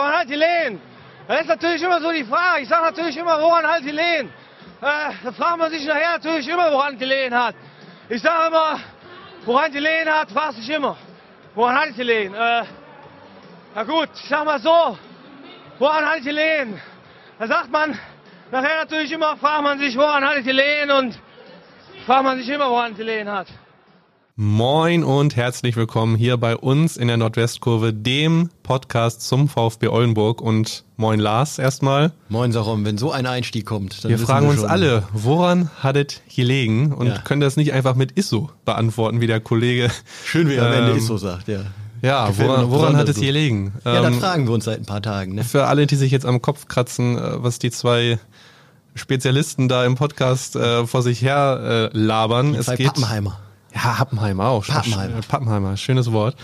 woran hat die Lehen? Das ist natürlich immer so die Frage. Ich sage natürlich immer, woran hat die Lehen? Äh, da fragt man sich nachher natürlich immer, woran die Lehen hat. Ich sage immer, woran die Lehen hat, fragt sich immer. Woran hat die Lehen? Äh, na gut, ich sag mal so, woran hat die Lehen? Da sagt man, nachher natürlich immer, fragt man sich, woran hat die Lehen und fragt man sich immer, woran die Lehen hat. Moin und herzlich willkommen hier bei uns in der Nordwestkurve, dem Podcast zum VfB Oldenburg. Und moin Lars erstmal. Moin Sarum, wenn so ein Einstieg kommt. Dann wir fragen wir uns alle, woran hat es gelegen? Und ja. können das nicht einfach mit Isso beantworten, wie der Kollege. Schön, wie er am Ende ähm, Isso sagt, ja. Ja, woran, woran hat es hier liegen? Ja, ähm, das fragen wir uns seit ein paar Tagen. Ne? Für alle, die sich jetzt am Kopf kratzen, äh, was die zwei Spezialisten da im Podcast äh, vor sich her äh, labern. Die zwei es geht, Pappenheimer. Ja, Pappenheimer auch. Pappenheimer. Pappenheimer, schönes Wort.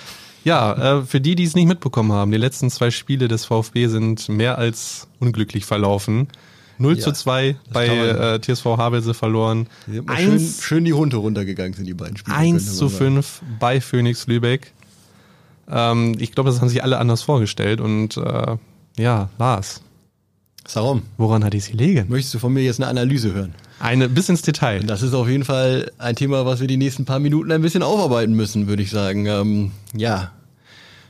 Ja, äh, für die, die es nicht mitbekommen haben, die letzten zwei Spiele des VfB sind mehr als unglücklich verlaufen. 0 ja, zu 2 bei äh, TSV Havelse verloren. Schön, schön, die Hunde runtergegangen sind, die beiden Spiele. 1 zu 5 bei Phoenix Lübeck. Ähm, ich glaube, das haben sich alle anders vorgestellt. Und äh, ja, Lars. Warum? Woran hat es gelegen? Möchtest du von mir jetzt eine Analyse hören? Eine bis ins Detail. Das ist auf jeden Fall ein Thema, was wir die nächsten paar Minuten ein bisschen aufarbeiten müssen, würde ich sagen. Ähm, ja,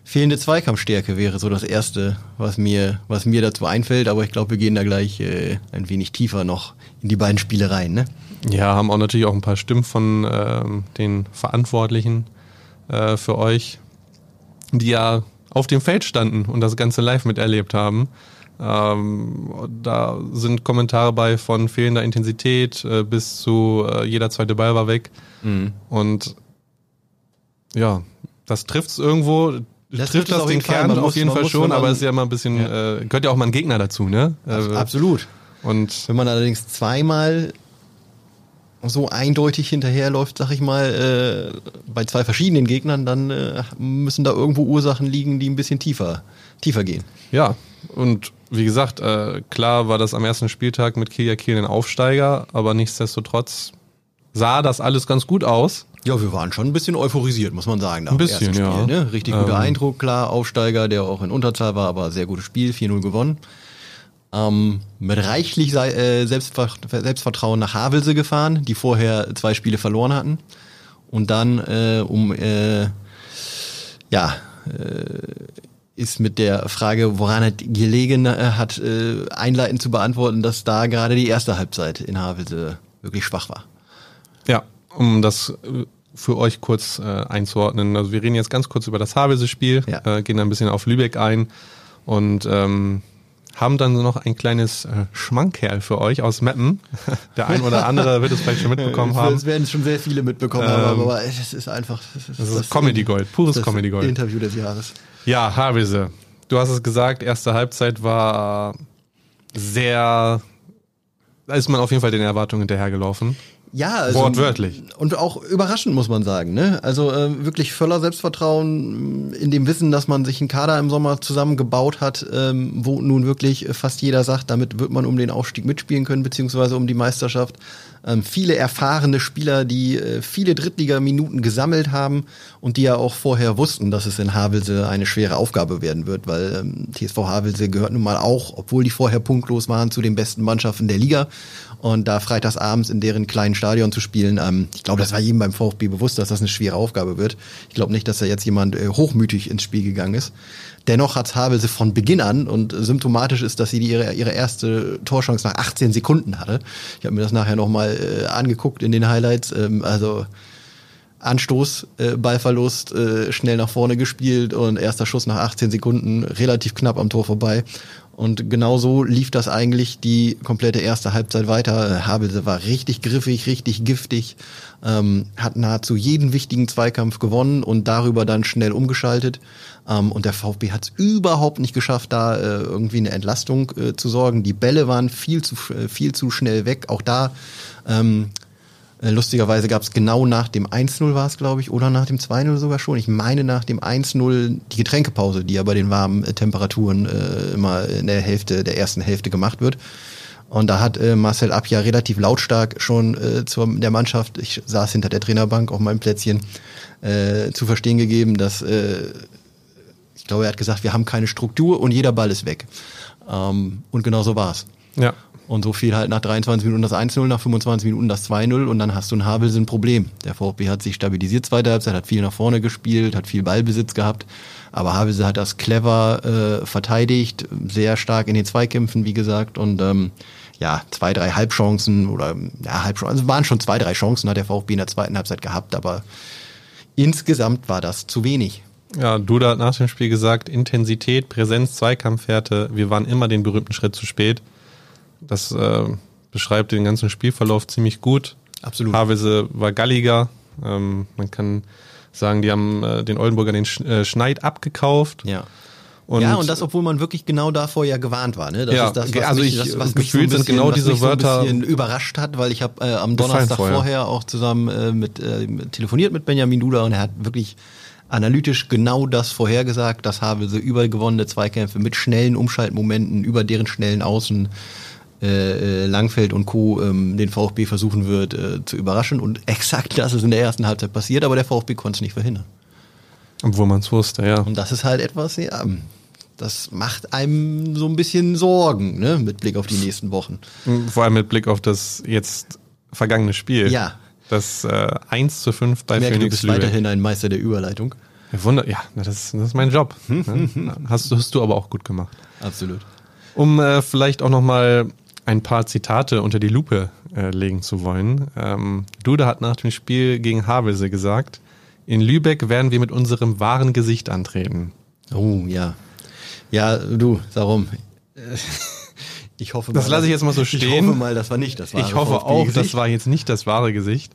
fehlende Zweikampfstärke wäre so das Erste, was mir, was mir dazu einfällt. Aber ich glaube, wir gehen da gleich äh, ein wenig tiefer noch in die beiden Spiele rein. Ne? Ja, haben auch natürlich auch ein paar Stimmen von ähm, den Verantwortlichen äh, für euch, die ja auf dem Feld standen und das Ganze live miterlebt haben. Ähm, da sind Kommentare bei von fehlender Intensität äh, bis zu äh, jeder zweite Ball war weg. Mhm. Und ja, das trifft es irgendwo. Das trifft das den Kern auf jeden Fall muss, schon, aber es ist ja immer ein bisschen, ja. Äh, gehört ja auch mal ein Gegner dazu, ne? Äh, absolut. Und wenn man allerdings zweimal so eindeutig hinterherläuft, sag ich mal, äh, bei zwei verschiedenen Gegnern, dann äh, müssen da irgendwo Ursachen liegen, die ein bisschen tiefer, tiefer gehen. Ja, und wie gesagt, äh, klar war das am ersten Spieltag mit Kiel Kiel ein Aufsteiger, aber nichtsdestotrotz sah das alles ganz gut aus. Ja, wir waren schon ein bisschen euphorisiert, muss man sagen. ein bisschen, Spiel, ja. Ne? Richtig guter ähm, Eindruck, klar, Aufsteiger, der auch in Unterzahl war, aber sehr gutes Spiel, 4-0 gewonnen. Ähm, mit reichlich äh, Selbstvertrauen nach Havelse gefahren, die vorher zwei Spiele verloren hatten. Und dann äh, um äh, ja äh, ist mit der Frage, woran er gelegen äh, hat, äh, einleitend zu beantworten, dass da gerade die erste Halbzeit in Havelse wirklich schwach war. Ja, um das äh, für euch kurz äh, einzuordnen. Also wir reden jetzt ganz kurz über das Havelse-Spiel, ja. äh, gehen ein bisschen auf Lübeck ein und ähm, haben dann noch ein kleines äh, Schmankerl für euch aus Meppen. Der ein oder andere wird es vielleicht schon mitbekommen haben. Es werden schon sehr viele mitbekommen ähm, haben, aber es ist einfach. Das ist, das ist Comedy Gold, pures Comedy Gold. Interview des Jahres. Ja, Havelse. Du hast es gesagt, erste Halbzeit war sehr, da ist man auf jeden Fall den Erwartungen hinterhergelaufen. Ja, also, wortwörtlich. Und auch überraschend, muss man sagen. Ne? Also äh, wirklich voller Selbstvertrauen in dem Wissen, dass man sich einen Kader im Sommer zusammengebaut hat, ähm, wo nun wirklich fast jeder sagt, damit wird man um den Aufstieg mitspielen können, beziehungsweise um die Meisterschaft. Ähm, viele erfahrene Spieler, die äh, viele Drittligaminuten gesammelt haben und die ja auch vorher wussten, dass es in Havelse eine schwere Aufgabe werden wird, weil ähm, TSV Havelse gehört nun mal auch, obwohl die vorher punktlos waren, zu den besten Mannschaften der Liga. Und da freitagsabends in deren kleinen Stadion zu spielen, ähm, ich glaube, das war jedem beim VfB bewusst, dass das eine schwere Aufgabe wird. Ich glaube nicht, dass da jetzt jemand äh, hochmütig ins Spiel gegangen ist. Dennoch hat Havelse von Beginn an und symptomatisch ist, dass sie ihre, ihre erste Torchance nach 18 Sekunden hatte. Ich habe mir das nachher nochmal äh, angeguckt in den Highlights. Ähm, also Anstoß, äh, Ballverlust, äh, schnell nach vorne gespielt und erster Schuss nach 18 Sekunden, relativ knapp am Tor vorbei. Und genau so lief das eigentlich die komplette erste Halbzeit weiter. Havelse war richtig griffig, richtig giftig, ähm, hat nahezu jeden wichtigen Zweikampf gewonnen und darüber dann schnell umgeschaltet. Ähm, und der VfB hat es überhaupt nicht geschafft, da äh, irgendwie eine Entlastung äh, zu sorgen. Die Bälle waren viel zu, äh, viel zu schnell weg. Auch da ähm, äh, lustigerweise gab es genau nach dem 1-0 war es, glaube ich, oder nach dem 2-0 sogar schon. Ich meine nach dem 1-0 die Getränkepause, die ja bei den warmen äh, Temperaturen äh, immer in der Hälfte, der ersten Hälfte gemacht wird. Und da hat äh, Marcel Abja relativ lautstark schon äh, zur der Mannschaft, ich saß hinter der Trainerbank auf meinem Plätzchen, äh, zu verstehen gegeben, dass äh, ich glaube, er hat gesagt, wir haben keine Struktur und jeder Ball ist weg. Ähm, und genau so war's. Ja. Und so fiel halt nach 23 Minuten das 1-0, nach 25 Minuten das 2-0 und dann hast du ein Havelse ein Problem. Der VfB hat sich stabilisiert zweite Halbzeit, hat viel nach vorne gespielt, hat viel Ballbesitz gehabt, aber Havelse hat das clever äh, verteidigt, sehr stark in den Zweikämpfen, wie gesagt, und ähm, ja, zwei, drei Halbchancen oder ja, Halbchancen, also waren schon zwei, drei Chancen hat der VfB in der zweiten Halbzeit gehabt, aber insgesamt war das zu wenig. Ja, Duda hat nach dem Spiel gesagt, Intensität, Präsenz, Zweikampfwerte, wir waren immer den berühmten Schritt zu spät. Das äh, beschreibt den ganzen Spielverlauf ziemlich gut. Absolut. Havelse war galliger. Ähm, man kann sagen, die haben äh, den Oldenburger den Sch äh, Schneid abgekauft. Ja. Und ja, und das, obwohl man wirklich genau davor ja gewarnt war. Ne? Das ja, ist das, was also mich, ich, das, was mich gefühlt so sind genau diese was mich Wörter so ein bisschen überrascht hat, weil ich habe äh, am Donnerstag vorher. vorher. auch zusammen äh, mit äh, telefoniert mit Benjamin Duda und er hat wirklich analytisch genau das vorhergesagt, dass Havelse über gewonnene Zweikämpfe mit schnellen Umschaltmomenten über deren schnellen Außen äh, äh, Langfeld und Co. Ähm, den VfB versuchen wird äh, zu überraschen. Und exakt das ist in der ersten Halbzeit passiert, aber der VfB konnte es nicht verhindern. Obwohl man es wusste, ja. Und das ist halt etwas, ja, das macht einem so ein bisschen Sorgen, ne, mit Blick auf die nächsten Wochen. Vor allem mit Blick auf das jetzt vergangene Spiel. Ja. Das äh, 1 zu 5 bei ich merke, Phoenix du bist weiterhin ein Meister der Überleitung. Ja, Wunder, ja, das, das ist mein Job. ne? hast, hast du aber auch gut gemacht. Absolut. Um äh, vielleicht auch nochmal ein paar Zitate unter die Lupe äh, legen zu wollen. Ähm, Duda hat nach dem Spiel gegen Havelse gesagt, in Lübeck werden wir mit unserem wahren Gesicht antreten. Oh, ja. Ja, du, darum. Ich hoffe Das mal, lasse ich jetzt mal so stehen. Ich hoffe mal, das war nicht das wahre Ich hoffe auch, VfB-Gesicht. das war jetzt nicht das wahre Gesicht.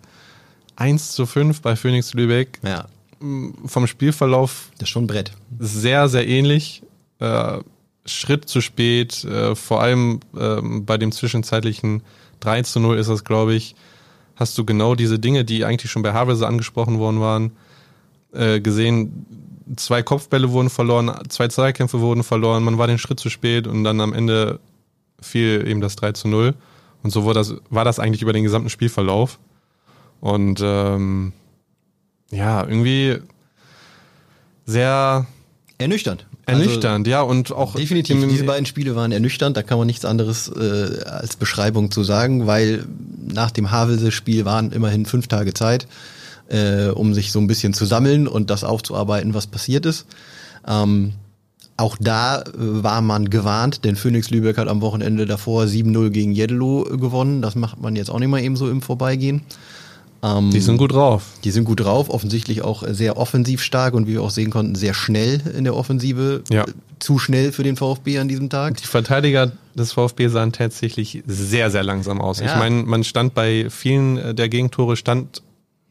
1 zu 5 bei Phoenix Lübeck. Ja, Vom Spielverlauf das ist schon ein Brett. sehr, sehr ähnlich. Äh, Schritt zu spät, äh, vor allem ähm, bei dem zwischenzeitlichen 3 zu 0 ist das, glaube ich, hast du genau diese Dinge, die eigentlich schon bei Havelse angesprochen worden waren, äh, gesehen. Zwei Kopfbälle wurden verloren, zwei Zweikämpfe wurden verloren, man war den Schritt zu spät und dann am Ende fiel eben das 3 zu 0. Und so war das, war das eigentlich über den gesamten Spielverlauf. Und ähm, ja, irgendwie sehr Ernüchternd. Ernüchternd, ja, und auch Also, definitiv. im- Diese beiden Spiele waren ernüchternd. Da kann man nichts anderes äh, als Beschreibung zu sagen, weil nach dem Havelse-Spiel waren immerhin fünf Tage Zeit, äh, um sich so ein bisschen zu sammeln und das aufzuarbeiten, was passiert ist. Ähm, auch da äh, war man gewarnt, denn Phoenix Lübeck hat am Wochenende davor 7-0 gegen Jeddelo gewonnen. Das macht man jetzt auch nicht mal eben so im Vorbeigehen. Ähm, Die sind gut drauf. Die sind gut drauf, offensichtlich auch sehr offensiv stark und wie wir auch sehen konnten, sehr schnell in der Offensive. Ja. Zu schnell für den VfB an diesem Tag. Die Verteidiger des VfB sahen tatsächlich sehr, sehr langsam aus. Ja. Ich meine, man stand bei vielen äh, der Gegentore, stand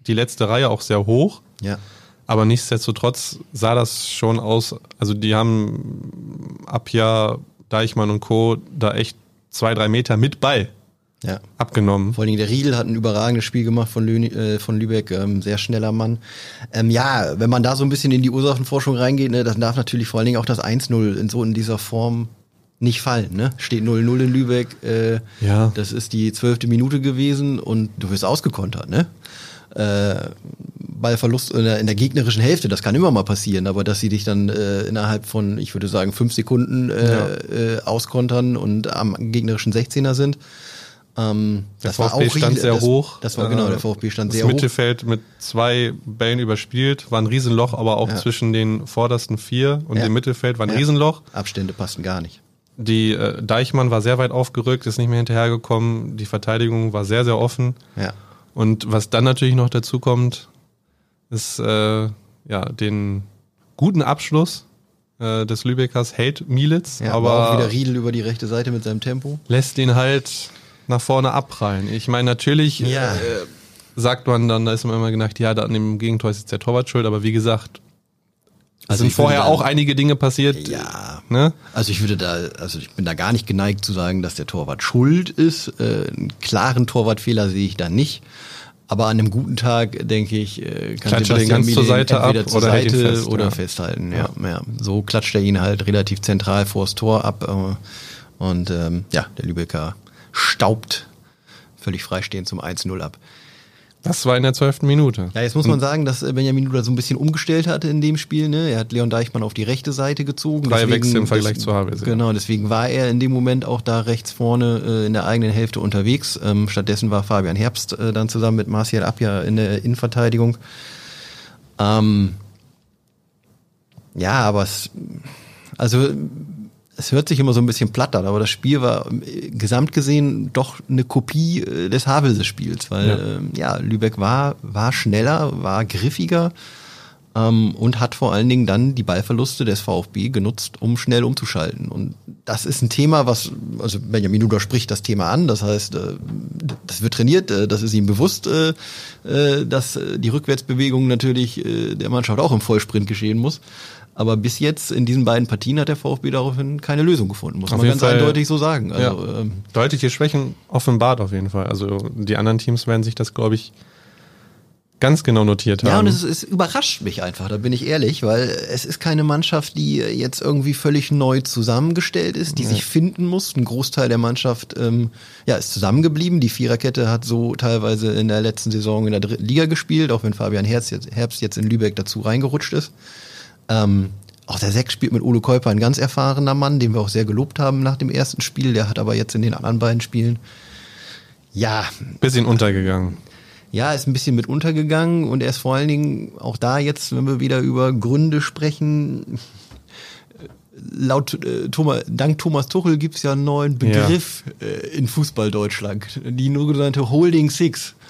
die letzte Reihe auch sehr hoch. Ja. Aber nichtsdestotrotz sah das schon aus, also die haben Abja, Deichmann und Co. da echt zwei, drei Meter mit Ball Ja. abgenommen. Vor allen Dingen der Riedel hat ein überragendes Spiel gemacht von, Lü äh, von Lübeck, ähm, sehr schneller Mann. Ähm, ja, wenn man da so ein bisschen in die Ursachenforschung reingeht, ne, dann darf natürlich vor allen Dingen auch das 1-0 in so in dieser Form nicht fallen. Ne? Steht 0-0 in Lübeck, äh, Ja. das ist die zwölfte Minute gewesen und du wirst ausgekontert, ne? Äh, Ballverlust in der, in der gegnerischen Hälfte, das kann immer mal passieren, aber dass sie dich dann äh, innerhalb von, ich würde sagen, fünf Sekunden äh, Ja. äh, auskontern und am gegnerischen 16er sind, ähm, Der das war VfB auch stand sehr das, hoch. Das war genau, Äh, der VfB stand Das sehr hoch. Mittelfeld mit zwei Bällen überspielt, war ein Riesenloch, aber auch Ja. zwischen den vordersten vier und Ja. dem Mittelfeld war ein Ja. Riesenloch. Abstände passten gar nicht. Die äh, Deichmann war sehr weit aufgerückt, ist nicht mehr hinterhergekommen. Die Verteidigung war sehr, sehr offen. Ja. Und was dann natürlich noch dazu kommt, ist äh, ja den guten Abschluss äh, des Lübeckers hält Mielitz, ja aber auch aber wieder Riedel über die rechte Seite mit seinem Tempo. lässt ihn halt nach vorne abprallen. Ich meine, natürlich Ja. äh, sagt man dann, da ist man immer gedacht, ja, da an dem Gegentor ist jetzt der Torwart schuld, aber wie gesagt, es Also sind vorher auch einige Dinge passiert. Ja. Ne? Also ich würde da, also ich bin da gar nicht geneigt zu sagen, dass der Torwart schuld ist. Äh, einen klaren Torwartfehler sehe ich da nicht. Aber an einem guten Tag, denke ich, äh, kann Klatscht er den ganz zur Seite ab zur oder Seite fest, oder ja. festhalten. Ja, ja. So klatscht er ihn halt relativ zentral vors Tor ab. Äh, und ähm, ja, der Lübecker staubt völlig freistehend zum 1-0 ab. Das war in der zwölften Minute. Ja, jetzt muss man sagen, dass äh, Benjamin Duda so ein bisschen umgestellt hatte in dem Spiel. Ne? Er hat Leon Deichmann auf die rechte Seite gezogen. Drei Wechsel im Vergleich zu Havelse. Genau, deswegen war er in dem Moment auch da rechts vorne äh, in der eigenen Hälfte unterwegs. Ähm, stattdessen war Fabian Herbst äh, dann zusammen mit Marcial Abja in der Innenverteidigung. Ähm, ja, aber es, also es hört sich immer so ein bisschen platt an, aber das Spiel war äh, gesamt gesehen doch eine Kopie äh, des Havelse-Spiels, weil ja. Ähm, ja. Lübeck war, war schneller, war griffiger ähm, und hat vor allen Dingen dann die Ballverluste des VfB genutzt, um schnell umzuschalten. Und das ist ein Thema, was, also Benjamin Duda spricht das Thema an, das heißt, äh, das wird trainiert, äh, das ist ihm bewusst, äh, äh dass die Rückwärtsbewegung natürlich der Mannschaft auch im Vollsprint geschehen muss. Aber bis jetzt in diesen beiden Partien hat der VfB daraufhin keine Lösung gefunden, muss auf man ganz Fall, eindeutig so sagen. Also, ja, ähm, deutliche Schwächen offenbart auf jeden Fall. Also die anderen Teams werden sich das, glaube ich, ganz genau notiert haben. Ja, und es, es, überrascht mich einfach, da bin ich ehrlich, weil es ist keine Mannschaft, die jetzt irgendwie völlig neu zusammengestellt ist, die ja. sich finden muss. Ein Großteil der Mannschaft ähm, ja, ist zusammengeblieben. Die Viererkette hat so teilweise in der letzten Saison in der dritten Liga gespielt, auch wenn Fabian Herbst jetzt, Herbst jetzt in Lübeck dazu reingerutscht ist. Ähm, auch der Sechs spielt mit Ole Käuper ein ganz erfahrener Mann, den wir auch sehr gelobt haben nach dem ersten Spiel. Der hat aber jetzt in den anderen beiden Spielen ja. Bisschen untergegangen. Ja, ist ein bisschen mit untergegangen und er ist vor allen Dingen auch da jetzt, wenn wir wieder über Gründe sprechen, laut äh, Thomas, dank Thomas Tuchel gibt's ja einen neuen Begriff ja. äh, in Fußball Deutschland, die nur genannte Holding Six.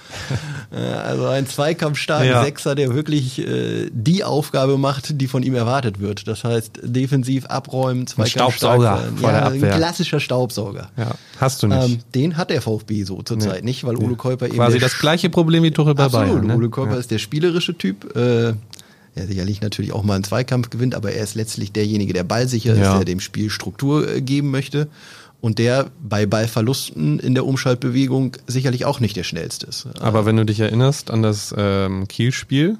Äh, also ein zweikampfstarker ja. Sechser, der wirklich äh, die Aufgabe macht, die von ihm erwartet wird. Das heißt, defensiv abräumen, Zweikampfstark Staubsauger sein. vor ja, der Abwehr. Ein klassischer Staubsauger. Ja, hast du nicht. Ähm, den hat der VfB so zurzeit nee. nicht, weil Ole Käuper eben Quasi das gleiche Problem wie Tuchel bei Absolut. Bayern. Ne? Ole Käuper ist der spielerische Typ. Äh, er sicherlich natürlich auch mal einen Zweikampf gewinnt, aber er ist letztlich derjenige, der ballsicher ist, der dem Spiel Struktur äh, geben möchte und der bei Ballverlusten in der Umschaltbewegung sicherlich auch nicht der schnellste ist. Aber wenn du dich erinnerst an das ähm, Kiel-Spiel,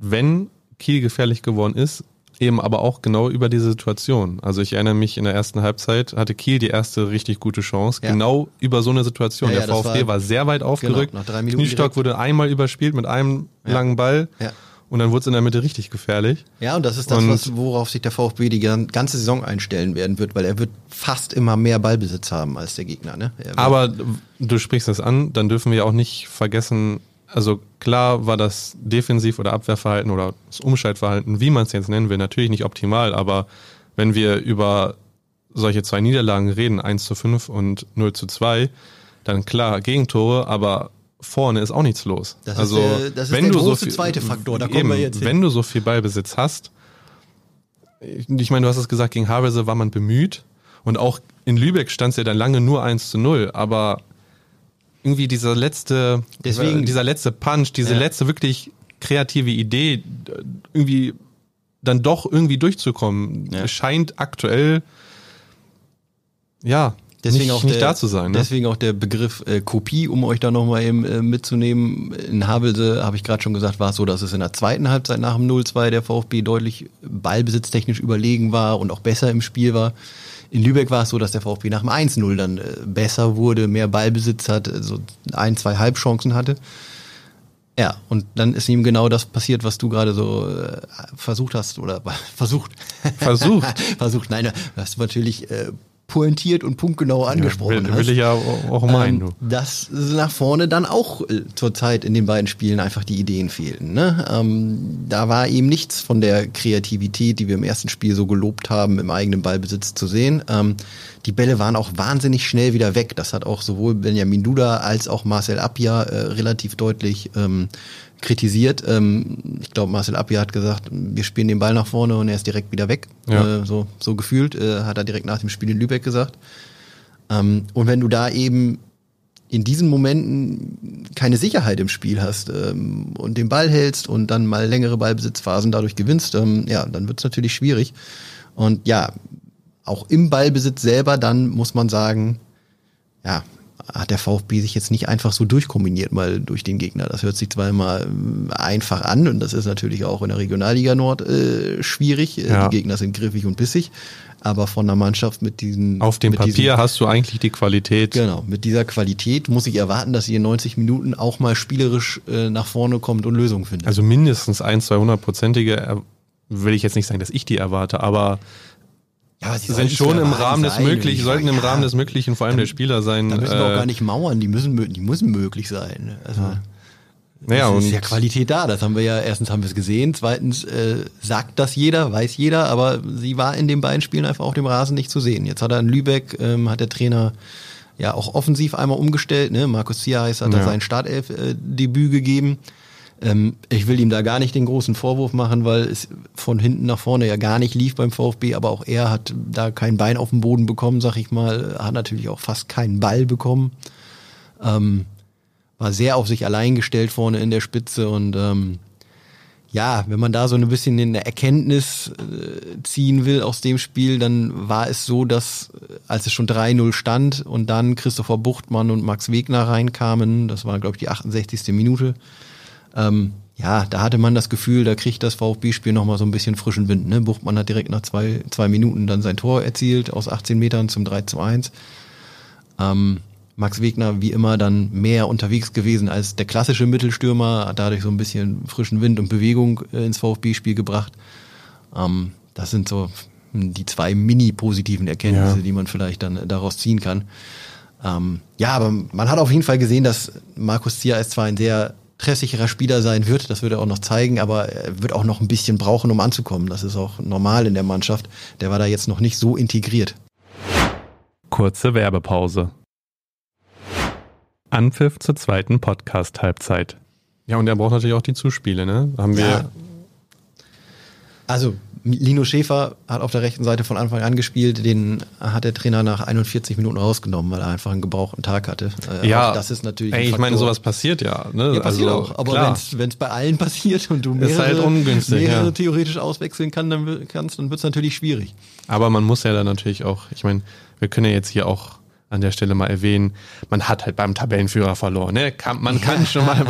wenn Kiel gefährlich geworden ist, eben aber auch genau über diese Situation. Also ich erinnere mich, in der ersten Halbzeit hatte Kiel die erste richtig gute Chance, ja. genau über so eine Situation. Ja, der VfB war, war, sehr weit aufgerückt. Genau, drei Minuten Kniestock wurde einmal überspielt mit einem ja. langen Ball. Ja. Und dann wurde es in der Mitte richtig gefährlich. Ja, und das ist das, was, worauf sich der VfB die ganze Saison einstellen werden wird, weil er wird fast immer mehr Ballbesitz haben als der Gegner. Ne? Aber du sprichst das an, dann dürfen wir auch nicht vergessen, also klar war das Defensiv- oder Abwehrverhalten oder das Umschaltverhalten, wie man es jetzt nennen will, natürlich nicht optimal, aber wenn wir über solche zwei Niederlagen reden, 1 zu 5 und 0 zu 2, dann klar Gegentore, aber vorne ist auch nichts los. Das also, ist der, das ist wenn der du große so viel, zweite Faktor, da kommen eben, wir jetzt hin. Wenn du so viel Ballbesitz hast, ich meine, du hast es gesagt, gegen Havelse war man bemüht und auch in Lübeck stand es ja dann lange nur 1 zu 0, aber irgendwie dieser letzte, Deswegen, dieser letzte Punch, diese ja. letzte wirklich kreative Idee, irgendwie dann doch irgendwie durchzukommen, ja. scheint aktuell ja Deswegen nicht, auch nicht der, da zu sein. Ne? Deswegen auch der Begriff äh, Kopie, um euch da nochmal eben äh, mitzunehmen. In Havelse, habe ich gerade schon gesagt, war es so, dass es in der zweiten Halbzeit nach dem 0-2 der VfB deutlich ballbesitztechnisch überlegen war und auch besser im Spiel war. In Lübeck war es so, dass der VfB nach dem 1-0 dann äh, besser wurde, mehr Ballbesitz hat, so ein, zwei Halbchancen hatte. Ja, und dann ist ihm genau das passiert, was du gerade so äh, versucht hast oder versucht. Versucht. versucht. Nein, du hast natürlich äh, pointiert und punktgenau angesprochen ja, will, will ich ja auch meinen. Ähm, dass nach vorne dann auch äh, zurzeit in den beiden Spielen einfach die Ideen fehlten. Ne? Ähm, da war eben nichts von der Kreativität, die wir im ersten Spiel so gelobt haben, im eigenen Ballbesitz zu sehen. Ähm, die Bälle waren auch wahnsinnig schnell wieder weg. Das hat auch sowohl Benjamin Duda als auch Marcel Appia äh, relativ deutlich ähm, kritisiert. Ähm, ich glaube, Marcel Appia hat gesagt, wir spielen den Ball nach vorne und er ist direkt wieder weg. Ja. Äh, so, so gefühlt, äh, hat er direkt nach dem Spiel in Lübeck gesagt. Ähm, und wenn du da eben in diesen Momenten keine Sicherheit im Spiel hast ähm, und den Ball hältst und dann mal längere Ballbesitzphasen dadurch gewinnst, ähm, ja, dann wird es natürlich schwierig. Und ja, auch im Ballbesitz selber, dann muss man sagen, ja, hat der VfB sich jetzt nicht einfach so durchkombiniert mal durch den Gegner. Das hört sich zwar immer äh, einfach an und das ist natürlich auch in der Regionalliga Nord äh, schwierig. Äh, Ja. Die Gegner sind griffig und bissig, aber von einer Mannschaft mit diesen Auf dem Papier diesen, hast du eigentlich die Qualität. Genau, mit dieser Qualität muss ich erwarten, dass sie in 90 Minuten auch mal spielerisch äh, nach vorne kommt und Lösungen findet. Also mindestens ein, zwei hundertprozentige, äh, will ich jetzt nicht sagen, dass ich die erwarte, aber ja, aber sie sind schon im Rahmen des. Und Möglichen, ich sollten im ja, Rahmen des Möglichen vor allem der Spieler sein. Da müssen wir auch äh, gar nicht mauern, die müssen, die müssen möglich sein. Also, Naja, es ist und ja Qualität da, das haben wir ja, erstens haben wir es gesehen, zweitens äh, sagt das jeder, weiß jeder, aber sie war in den beiden Spielen einfach auf dem Rasen nicht zu sehen. Jetzt hat er in Lübeck, ähm, hat der Trainer ja auch offensiv einmal umgestellt, ne? Markus Zierheis hat da Ja. sein Startelf-Debüt gegeben. Ähm, ich will ihm da gar nicht den großen Vorwurf machen, weil es von hinten nach vorne ja gar nicht lief beim VfB, aber auch er hat da kein Bein auf den Boden bekommen, sag ich mal, hat natürlich auch fast keinen Ball bekommen. Ähm, war sehr auf sich allein gestellt vorne in der Spitze und ähm, ja, wenn man da so ein bisschen eine Erkenntnis äh, ziehen will aus dem Spiel, dann war es so, dass äh, als es schon 3-0 stand und dann Christopher Buchtmann und Max Wegner reinkamen, das war glaube ich die 68. Minute, ähm, ja, da hatte man das Gefühl, da kriegt das VfB-Spiel nochmal so ein bisschen frischen Wind. Ne? Buchtmann hat direkt nach zwei, zwei Minuten dann sein Tor erzielt aus 18 Metern zum 3 zu 1. Ähm, Max Wegner wie immer dann mehr unterwegs gewesen als der klassische Mittelstürmer, hat dadurch so ein bisschen frischen Wind und Bewegung äh, ins VfB-Spiel gebracht. Ähm, das sind so hm, die zwei mini-positiven Erkenntnisse, Ja. die man vielleicht dann äh, daraus ziehen kann. Ähm, ja, aber man hat auf jeden Fall gesehen, dass Markus Zier zwar ein sehr treffsicherer Spieler sein wird, das wird er auch noch zeigen, aber er wird auch noch ein bisschen brauchen, um anzukommen. Das ist auch normal in der Mannschaft. Der war da jetzt noch nicht so integriert. Kurze Werbepause. Anpfiff zur zweiten Podcast-Halbzeit. Ja, und er braucht natürlich auch die Zuspiele, ne? Haben wir. Ja. Also, Lino Schäfer hat auf der rechten Seite von Anfang an gespielt. Den hat der Trainer nach 41 Minuten rausgenommen, weil er einfach einen gebrauchten Tag hatte. Äh, Ja, das ist natürlich. Ey, ich meine, sowas passiert ja. Ne? Ja, passiert also, auch. Aber wenn es bei allen passiert und du mehrere, halt mehrere ja. theoretisch auswechseln kann, dann, kannst, dann wird es natürlich schwierig. Aber man muss ja dann natürlich auch, ich meine, wir können ja jetzt hier auch an der Stelle mal erwähnen, man hat halt beim Tabellenführer verloren. Ne? Man kann schon mal.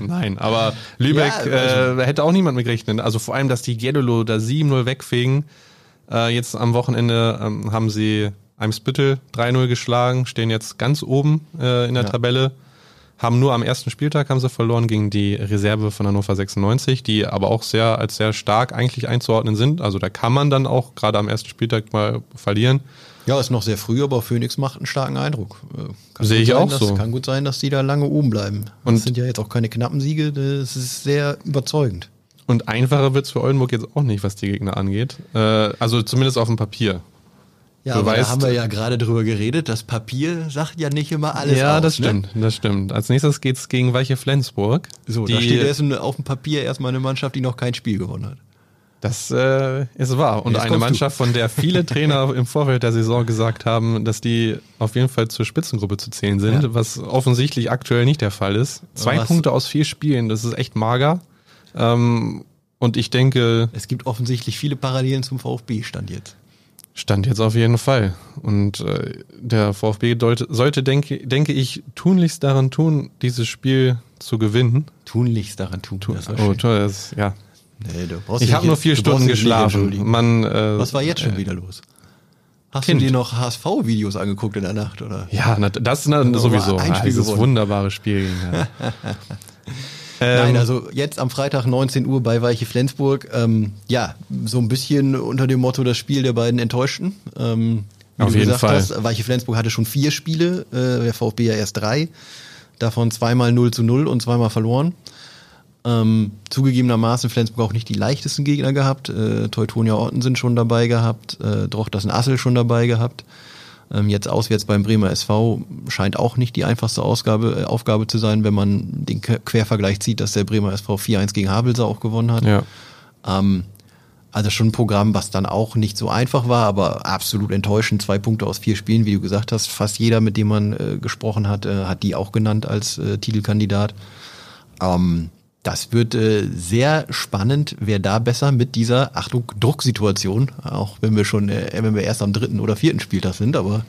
Nein, aber Lübeck Ja, also- äh, hätte auch niemand mit gerechnet. Also vor allem, dass die Gedolo da 7-0 wegfegen. Äh, jetzt am Wochenende ähm, haben sie Eimsbüttel 3-0 geschlagen, stehen jetzt ganz oben äh, in der Ja. Tabelle. Haben nur am ersten Spieltag haben sie verloren gegen die Reserve von Hannover 96, die aber auch sehr als sehr stark eigentlich einzuordnen sind. Also da kann man dann auch gerade am ersten Spieltag mal verlieren. Ja, ist noch sehr früh, aber Phoenix macht einen starken Eindruck. Äh, kann Sehe gut ich sein, auch dass, so. Kann gut sein, dass die da lange oben bleiben. Und- das sind ja jetzt auch keine knappen Siege, das ist sehr überzeugend. Und einfacher wird's für Oldenburg jetzt auch nicht, was die Gegner angeht. Äh, also zumindest auf dem Papier. Ja, Du aber weißt- da haben wir ja gerade drüber geredet, das Papier sagt ja nicht immer alles ja, aus. das ne? stimmt, das stimmt. Als nächstes geht's gegen Weiche Flensburg. So, da steht erst auf dem Papier erstmal eine Mannschaft, die noch kein Spiel gewonnen hat. Das äh, ist wahr. Und Jetzt eine kommst du. Mannschaft, von der viele Trainer im Vorfeld der Saison gesagt haben, dass die auf jeden Fall zur Spitzengruppe zu zählen sind, Ja. was offensichtlich aktuell nicht der Fall ist. Zwei Was- Punkte aus vier Spielen, das ist echt mager. Ähm, und ich denke, Es gibt offensichtlich viele Parallelen zum VfB, stand jetzt. Stand jetzt auf jeden Fall. Und äh, der VfB sollte, sollte denke, denke ich, tunlichst daran tun, dieses Spiel zu gewinnen. Tunlichst daran tun. das war oh, schön. toll, das, ja. Nee, du brauchst Ich habe nur vier Stunden geschlafen. Man, äh, Was war jetzt schon wieder los? Hast Kind. du dir noch HSV-Videos angeguckt in der Nacht, oder? Ja, na, das ist na, sowieso ein Spiel dieses gewonnen. wunderbare Spiel. Ja. Nein, Ähm, also jetzt am Freitag 19 Uhr bei Weiche Flensburg. Ähm, ja, so ein bisschen unter dem Motto das Spiel der beiden Enttäuschten. Ähm, wie Auf du jeden gesagt Fall. Hast, Weiche Flensburg hatte schon vier Spiele, äh, der VfB ja erst drei. Davon zweimal 0 zu 0 und zweimal verloren. Ähm, zugegebenermaßen Flensburg auch nicht die leichtesten Gegner gehabt. Äh, Teutonia Orten sind schon dabei gehabt, äh, Drochtersen Assel schon dabei gehabt. Ähm, jetzt auswärts beim Bremer SV scheint auch nicht die einfachste Ausgabe, äh, Aufgabe zu sein, wenn man den Quer- Quervergleich zieht, dass der Bremer SV 4-1 gegen Havelse auch gewonnen hat. ja. Ähm, also schon ein Programm, was dann auch nicht so einfach war, aber absolut enttäuschend. Zwei Punkte aus vier Spielen, wie du gesagt hast. Fast jeder, mit dem man äh, gesprochen hat, äh, hat die auch genannt als äh, Titelkandidat. Ähm, Das wird äh, sehr spannend, wer da besser mit dieser, Achtung, Drucksituation, auch wenn wir schon, äh, wenn wir erst am dritten oder vierten Spieltag sind, aber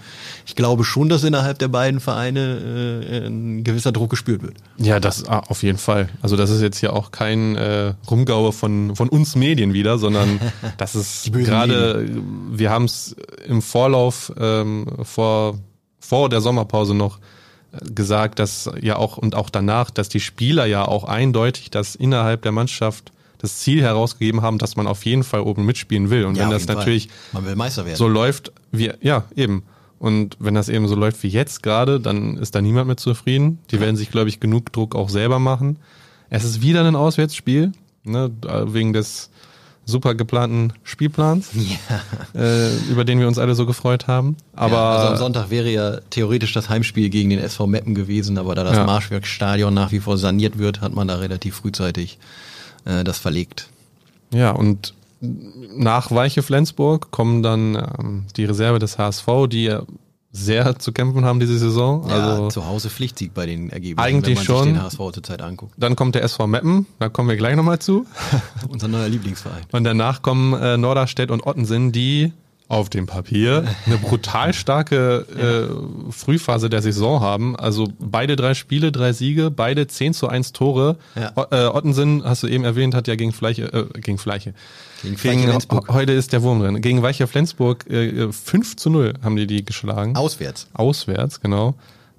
ich glaube schon, dass innerhalb der beiden Vereine äh, ein gewisser Druck gespürt wird. Ja, das ah, auf jeden Fall. Also das ist jetzt ja auch kein äh, Rumgaue von, von uns Medien wieder, sondern das ist gerade, wir haben es im Vorlauf ähm, vor, vor der Sommerpause noch gesagt, dass ja auch und auch danach, dass die Spieler ja auch eindeutig das innerhalb der Mannschaft das Ziel herausgegeben haben, dass man auf jeden Fall oben mitspielen will. Und Ja, wenn das natürlich Man will Meister werden. so läuft, wie ja eben. Und wenn das eben so läuft wie jetzt gerade, dann ist da niemand mit zufrieden. Die werden sich, glaube ich, genug Druck auch selber machen. Es ist wieder ein Auswärtsspiel, ne, wegen des super geplanten Spielplans, äh, über den wir uns alle so gefreut haben. Aber ja, also am Sonntag wäre ja theoretisch das Heimspiel gegen den SV Meppen gewesen, aber da das Ja. Marschwerkstadion nach wie vor saniert wird, hat man da relativ frühzeitig äh, das verlegt. Ja, und nach Weiche Flensburg kommen dann ähm, die Reserve des HSV, die ja sehr zu kämpfen haben diese Saison. Ja, Also zu Hause Pflichtsieg bei den Ergebnissen, Eigentlich wenn man schon. sich den HSV zurzeit anguckt. dann kommt der SV Meppen, da kommen wir gleich nochmal zu. Unser neuer Lieblingsverein. Und danach kommen äh, Norderstedt und Ottensen, die auf dem Papier eine brutal starke äh, Frühphase der Saison haben. Also beide drei Spiele, drei Siege, beide 10 zu 1 Tore. Ja. O äh, Ottensen, hast du eben erwähnt, hat ja gegen Fleiche, äh, gegen Fleiche. Gegen Fleiche Flensburg. Heute ist der Wurm drin. Gegen Weiche Flensburg äh, 5 zu 0 haben die die geschlagen. Auswärts. Auswärts, genau.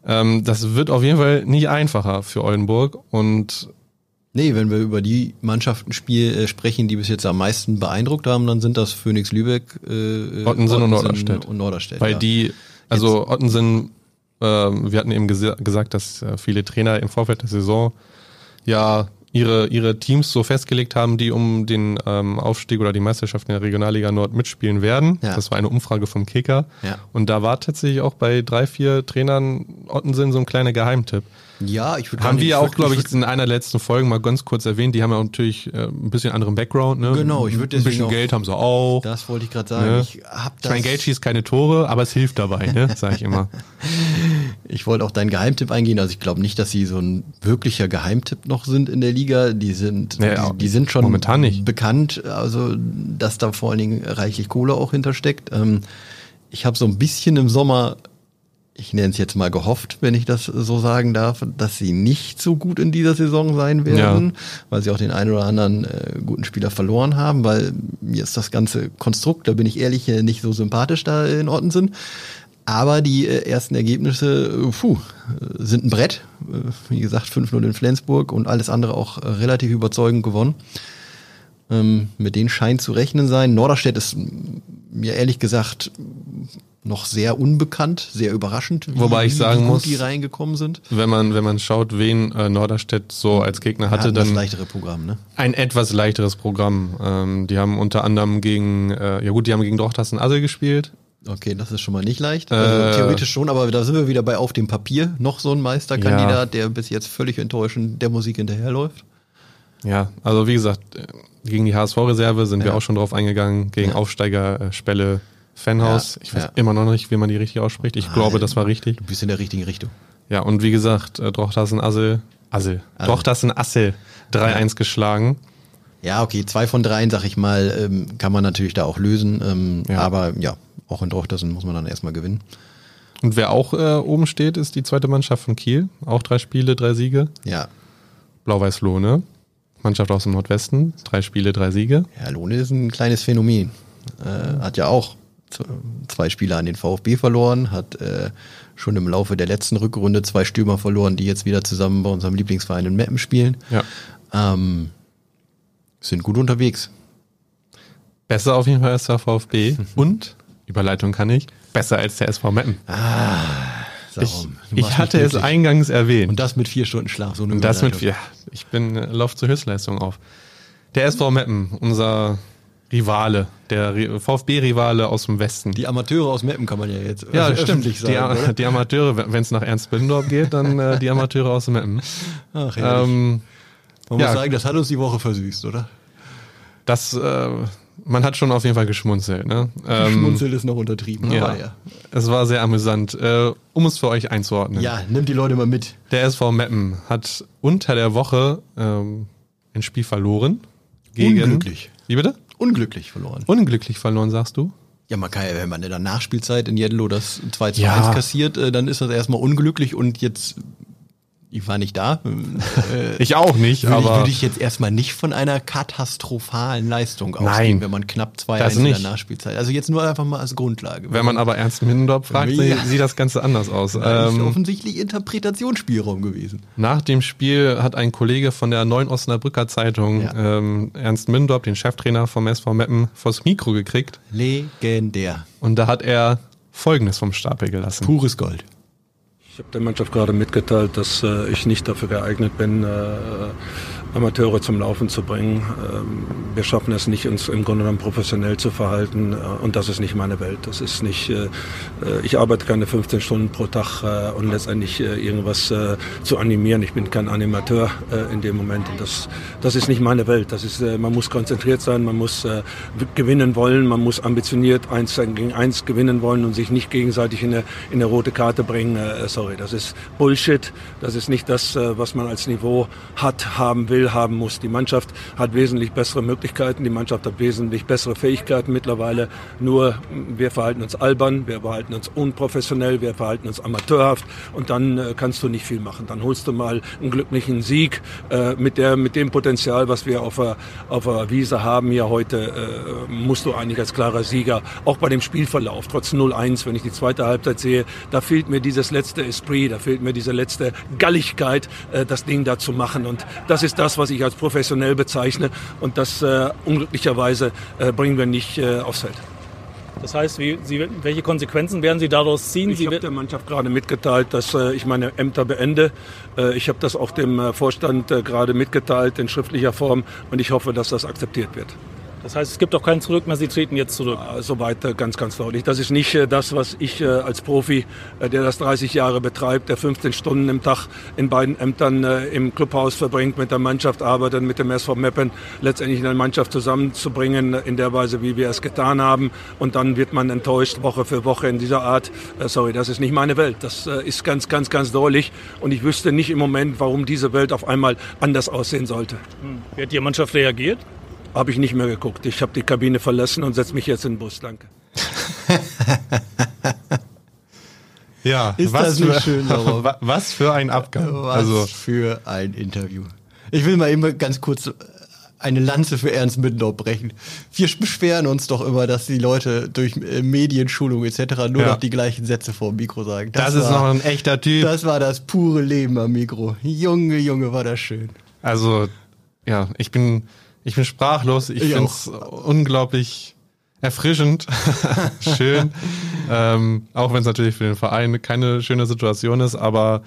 Ähm, das wird auf jeden Fall nicht einfacher für Oldenburg und Nee, wenn wir über die Mannschaften spiel, äh, sprechen, die bis jetzt am meisten beeindruckt haben, dann sind das Phoenix Lübeck, äh, Ottensen und Norderstedt. Und Norderstedt Weil ja. die, also Ottensen, ähm, wir hatten eben gesa gesagt, dass äh, viele Trainer im Vorfeld der Saison ja ihre, ihre Teams so festgelegt haben, die um den ähm, Aufstieg oder die Meisterschaft in der Regionalliga Nord mitspielen werden. Ja. Das war eine Umfrage vom Kicker. Ja. Und da war tatsächlich auch bei drei, vier Trainern Ottensen so ein kleiner Geheimtipp. Ja, ich würde Haben wir ja auch, glaube ich, würd- in einer letzten Folgen mal ganz kurz erwähnt. Die haben ja natürlich äh, ein bisschen anderen Background. Ne? Genau, ich würd Ein bisschen auch- Geld haben sie auch. das wollte ich gerade sagen. Ne? Ich hab das, meine, Geld schießt keine Tore, aber es hilft dabei, ne? sage ich immer. Ich wollte auch deinen Geheimtipp eingehen. Also ich glaube nicht, dass sie so ein wirklicher Geheimtipp noch sind in der Liga. Die sind, auch die, die sind schon momentan nicht. bekannt. Also dass da vor allen Dingen reichlich Kohle auch hintersteckt. Ähm, ich habe so ein bisschen im Sommer, ich nenne es jetzt mal gehofft, wenn ich das so sagen darf, dass sie nicht so gut in dieser Saison sein werden, weil sie auch den einen oder anderen äh, guten Spieler verloren haben, weil mir ist das ganze Konstrukt, da bin ich ehrlich, äh, nicht so sympathisch da in Ottensen. Aber die äh, ersten Ergebnisse, äh, puh, äh, sind ein Brett. Wie gesagt, 5-0 in Flensburg und alles andere auch relativ überzeugend gewonnen. Ähm, mit denen scheint zu rechnen sein. Norderstedt ist mir ehrlich gesagt noch sehr unbekannt, sehr überraschend, wie, Wobei ich wie sagen gut muss- die reingekommen sind. Wenn man, wenn man schaut, wen äh, Norderstedt so als Gegner hatte, dann leichtere Programm, ne? ein etwas leichteres Programm. Ähm, die haben unter anderem gegen, äh, ja gut, die haben gegen Drochtersen Assel gespielt. Okay, das ist schon mal nicht leicht. Also Äh, theoretisch schon, aber da sind wir wieder bei auf dem Papier noch so ein Meisterkandidat, der bis jetzt völlig enttäuschend der Musik hinterherläuft. Ja, also wie gesagt, äh, gegen die HSV-Reserve sind wir Ja. auch schon drauf eingegangen, gegen Ja. Aufsteiger äh, Spelle Fanhaus. Ja, Ich weiß ja. immer noch nicht, wie man die richtig ausspricht. Ich glaube, das war richtig. Du bist in der richtigen Richtung. Ja, und wie gesagt, äh, Drochtersen Assel, Assel, Assel. Drochtersen Assel 3-1 geschlagen. Ja, okay, zwei von dreien, sag ich mal, ähm, kann man natürlich da auch lösen. Ähm, Ja. Aber ja, auch in Drochtersen muss man dann erstmal gewinnen. Und wer auch äh, oben steht, ist die zweite Mannschaft von Kiel. Auch drei Spiele, drei Siege. Ja, Blau-Weiß-Lohne, Mannschaft aus dem Nordwesten, drei Spiele, drei Siege. ja Lohne ist ein kleines Phänomen. Äh, hat ja auch zwei Spiele an den VfB verloren, hat äh, schon im Laufe der letzten Rückrunde zwei Stürmer verloren, die jetzt wieder zusammen bei unserem Lieblingsverein in Meppen spielen. Ja. Ähm, sind gut unterwegs. Besser auf jeden Fall als der VfB. Und, Überleitung kann ich, besser als der SV Meppen. Darum, Ich, ich hatte es eingangs erwähnt. Und das mit vier Stunden Schlaf. So eine Und das mit, ja, ich bin, äh, lauf zur Höchstleistung auf. Der SV Meppen, unser Rivale, der Ri- VfB-Rivale aus dem Westen. Die Amateure aus Meppen kann man ja jetzt ja, öff- stimmt. Die, sagen. oder? die Amateure, wenn es nach Ernst Bindorf geht, dann äh, die Amateure aus Meppen. Ach. Ähm, man ja. muss sagen, das hat uns die Woche versüßt, oder? das, äh, man hat schon auf jeden Fall geschmunzelt. Ne? Ähm, Schmunzel ist noch untertrieben. ja. Aber ja. Es war sehr amüsant. Äh, um es für euch einzuordnen. ja, nimm die Leute mal mit. Der SV Meppen hat unter der Woche ähm, ein Spiel verloren. Gegen, Unglücklich. Wie bitte? Unglücklich verloren. Unglücklich verloren, sagst du? Ja, man kann ja, wenn man in der Nachspielzeit in Jedlo das 2 zu Ja. 1 kassiert, äh, dann ist das erstmal unglücklich und jetzt, ich war nicht da, äh, Ich auch nicht, würde, ich, aber würde ich jetzt erstmal nicht von einer katastrophalen Leistung Nein. ausgehen, wenn man knapp 2 Das 1 in der. Nachspielzeit. Also jetzt nur einfach mal als Grundlage. wenn man aber Ernst Middendorf fragt, Ja. sieht das Ganze anders aus. Da ist Ähm, offensichtlich Interpretationsspielraum gewesen. Nach dem Spiel hat ein Kollege von der Neuen Osnabrücker Zeitung Ja. ähm, Ernst Mindorp, den Cheftrainer vom SV Meppen, vors Mikro gekriegt Legendär. und da hat er Folgendes vom Stapel gelassen. Pures Gold. Ich habe der Mannschaft gerade mitgeteilt, dass äh, ich nicht dafür geeignet bin, äh, Amateure zum Laufen zu bringen. Ähm, wir schaffen es nicht, uns im Grunde genommen professionell zu verhalten äh, und das ist nicht meine Welt. Das ist nicht, äh, äh, ich arbeite keine 15 Stunden pro Tag und letztendlich irgendwas zu animieren. Ich bin kein Animateur in dem Moment und das, das ist nicht meine Welt. Das ist, man muss konzentriert sein, man muss gewinnen wollen, man muss ambitioniert eins gegen eins gewinnen wollen und sich nicht gegenseitig in eine, in eine rote Karte bringen. Sorry, das ist Bullshit. Das ist nicht das, was man als Niveau hat, haben will, haben muss. Die Mannschaft hat wesentlich bessere Möglichkeiten, die Mannschaft hat wesentlich bessere Fähigkeiten mittlerweile. Nur mh, wir verhalten uns albern, wir verhalten uns unprofessionell, wir verhalten uns amateurhaft und dann äh, kannst du nicht viel machen. Dann holst du mal einen glücklichen Sieg äh, mit, der, mit dem Potenzial, was wir auf der, auf der Wiese haben hier heute, äh, musst du eigentlich als klarer Sieger, auch bei dem Spielverlauf, trotz 0-1, wenn ich die zweite Halbzeit sehe, da fehlt mir dieses letzte Esprit, da fehlt mir diese letzte Galligkeit, äh, das Ding da zu machen. Und das ist das, was ich als professionell bezeichne. Und das äh, unglücklicherweise äh, bringen wir nicht äh, aufs Feld. Das heißt, wie, Sie, welche Konsequenzen werden Sie daraus ziehen? Ich habe der Mannschaft gerade mitgeteilt, dass äh, ich meine Ämter beende. Äh, ich habe das auch dem äh, Vorstand äh, gerade mitgeteilt in schriftlicher Form und ich hoffe, dass das akzeptiert wird. Das heißt, es gibt auch kein Zurück mehr, Sie treten jetzt zurück. Äh, Soweit äh, ganz, ganz deutlich. Das ist nicht äh, das, was ich äh, als Profi, der das 30 Jahre betreibt, der 15 Stunden im Tag in beiden Ämtern im Clubhaus verbringt, mit der Mannschaft arbeitet, mit dem SV Meppen, letztendlich eine Mannschaft zusammenzubringen, in der Weise, wie wir es getan haben. Und dann wird man enttäuscht, Woche für Woche in dieser Art. Sorry, das ist nicht meine Welt. Das ist ganz, ganz, ganz deutlich. Und ich wüsste nicht im Moment, warum diese Welt auf einmal anders aussehen sollte. Wie hat die Mannschaft reagiert? Habe ich nicht mehr geguckt. Ich habe die Kabine verlassen und setze mich jetzt in den Bus. Danke. Ja, Ist was das nicht für, schön, was für ein Abgang. Was Also für ein Interview. Ich will mal eben ganz kurz eine Lanze für Ernst Middendorf brechen. Wir beschweren uns doch immer, dass die Leute durch äh, Medienschulung etc. nur Ja. noch die gleichen Sätze vor dem Mikro sagen. das, ist noch ein echter Typ. Das war das pure Leben am Mikro. Junge, Junge, war das schön. Also, ja, ich bin, ich bin sprachlos. Ich, Ich finde es unglaublich erfrischend, schön. ähm, auch wenn es natürlich für den Verein keine schöne Situation ist, aber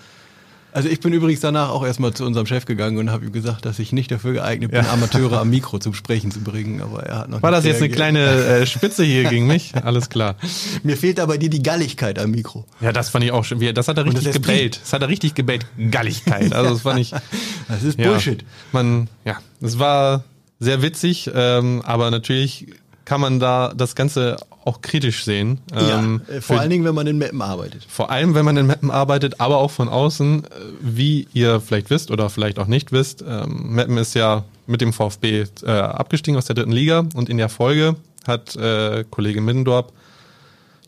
Also ich bin übrigens danach auch erstmal zu unserem Chef gegangen und habe ihm gesagt, dass ich nicht dafür geeignet bin, Ja. Amateure am Mikro zum Sprechen zu bringen. Aber er hat noch war das jetzt eine kleine äh, Spitze hier gegen mich? Alles klar. Mir fehlt aber dir die Galligkeit am Mikro. Ja, das fand ich auch schon. Das hat er richtig das gebellt. Das hat er richtig gebellt. Galligkeit. Also das fand ich. Das ist Ja, Bullshit. Man, ja, es war sehr witzig, ähm, aber natürlich kann man da das Ganze auch kritisch sehen. Ähm, ja, äh, vor für- allen Dingen, wenn man in Mappen arbeitet. Vor allem, wenn man in Meppen arbeitet, aber auch von außen, äh, wie ihr vielleicht wisst oder vielleicht auch nicht wisst. Ähm, Meppen ist ja mit dem VfB äh, abgestiegen aus der dritten Liga und in der Folge hat äh, Kollege Middendorp,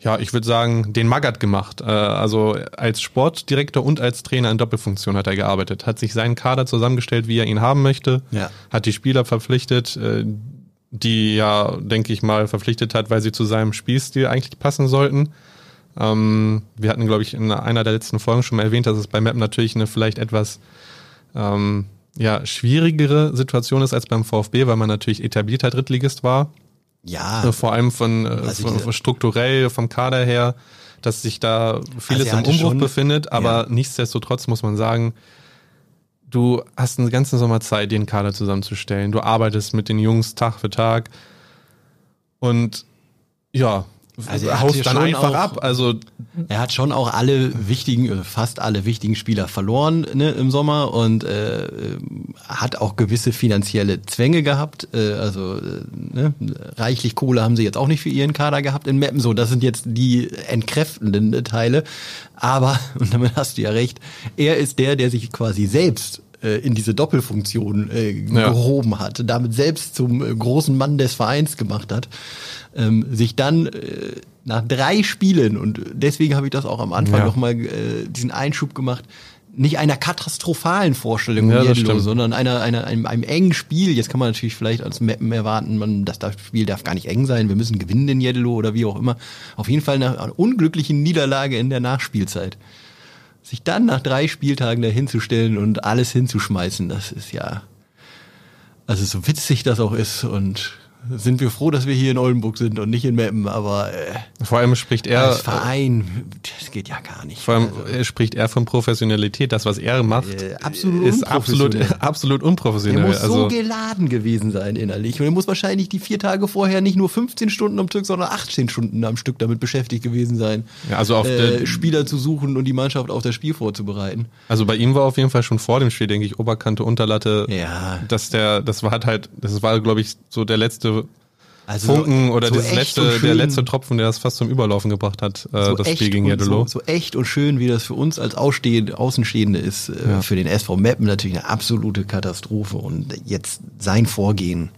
ja, ich würde sagen, den Maggert gemacht. Äh, also als Sportdirektor und als Trainer in Doppelfunktion hat er gearbeitet, hat sich seinen Kader zusammengestellt, wie er ihn haben möchte, Ja. hat die Spieler verpflichtet, äh, die ja, denke ich mal, verpflichtet hat, weil sie zu seinem Spielstil eigentlich passen sollten. Ähm, wir hatten, glaube ich, in einer der letzten Folgen schon mal erwähnt, dass es bei Map natürlich eine vielleicht etwas ähm, ja, schwierigere Situation ist als beim VfB, weil man natürlich etablierter Drittligist war. Ja, Äh, Vor allem von, äh, Also von, von strukturell, vom Kader her, dass sich da vieles Also im Umbruch schon- befindet, aber ja. nichtsdestotrotz muss man sagen, du hast einen ganzen Sommer Zeit, einen Kader zusammenzustellen. Du arbeitest mit den Jungs Tag für Tag und ja, Also er hat haust dann schon einfach auch- ab. Also Er hat schon auch alle wichtigen, äh, fast alle wichtigen Spieler verloren ne, im Sommer und äh, hat auch gewisse finanzielle Zwänge gehabt. Äh, also äh, ne, reichlich Kohle haben sie jetzt auch nicht für ihren Kader gehabt in Meppen. So, das sind jetzt die entkräftenden Teile. Aber, und damit hast du ja recht, er ist der, der sich quasi selbst in diese Doppelfunktion äh, Ja. gehoben hat, damit selbst zum äh, großen Mann des Vereins gemacht hat, ähm, sich dann äh, nach drei Spielen, und deswegen habe ich das auch am Anfang Ja. nochmal äh, diesen Einschub gemacht, nicht einer katastrophalen Vorstellung Ja, Jedlo, sondern einer, einer, einem, einem engen Spiel. Jetzt kann man natürlich vielleicht als Mappen erwarten, man, das Spiel darf gar nicht eng sein, wir müssen gewinnen in Jedlo oder wie auch immer. Auf jeden Fall nach einer unglücklichen Niederlage in der Nachspielzeit. Sich dann nach drei Spieltagen da hinzustellen und alles hinzuschmeißen, das ist ja, also so witzig das auch ist und sind wir froh, dass wir hier in Oldenburg sind und nicht in Meppen, aber äh, Vor allem spricht er, als Verein, das geht ja gar nicht. vor allem Also, spricht er von Professionalität. Das, was er macht, Äh, absolut ist absolut, unprofessionell. absolut unprofessionell. muss so also, geladen gewesen sein innerlich. Und er muss wahrscheinlich die vier Tage vorher nicht nur 15 Stunden am Stück, sondern 18 Stunden am Stück damit beschäftigt gewesen sein. Ja, also auf äh, Spieler zu suchen und die Mannschaft auf das Spiel vorzubereiten. also bei ihm war auf jeden Fall schon vor dem Spiel, denke ich, Oberkante, Unterlatte. Ja. Dass der, das war halt, das war, glaube ich, so der letzte Also Funken oder so echt letzte, der letzte Tropfen, der das fast zum Überlaufen gebracht hat, äh, so das Spiel gegen Jeddelo. So, so echt und schön, wie das für uns als Ausstehende, Außenstehende ist, äh, Ja. für den SV Meppen natürlich eine absolute Katastrophe. Und jetzt sein Vorgehen.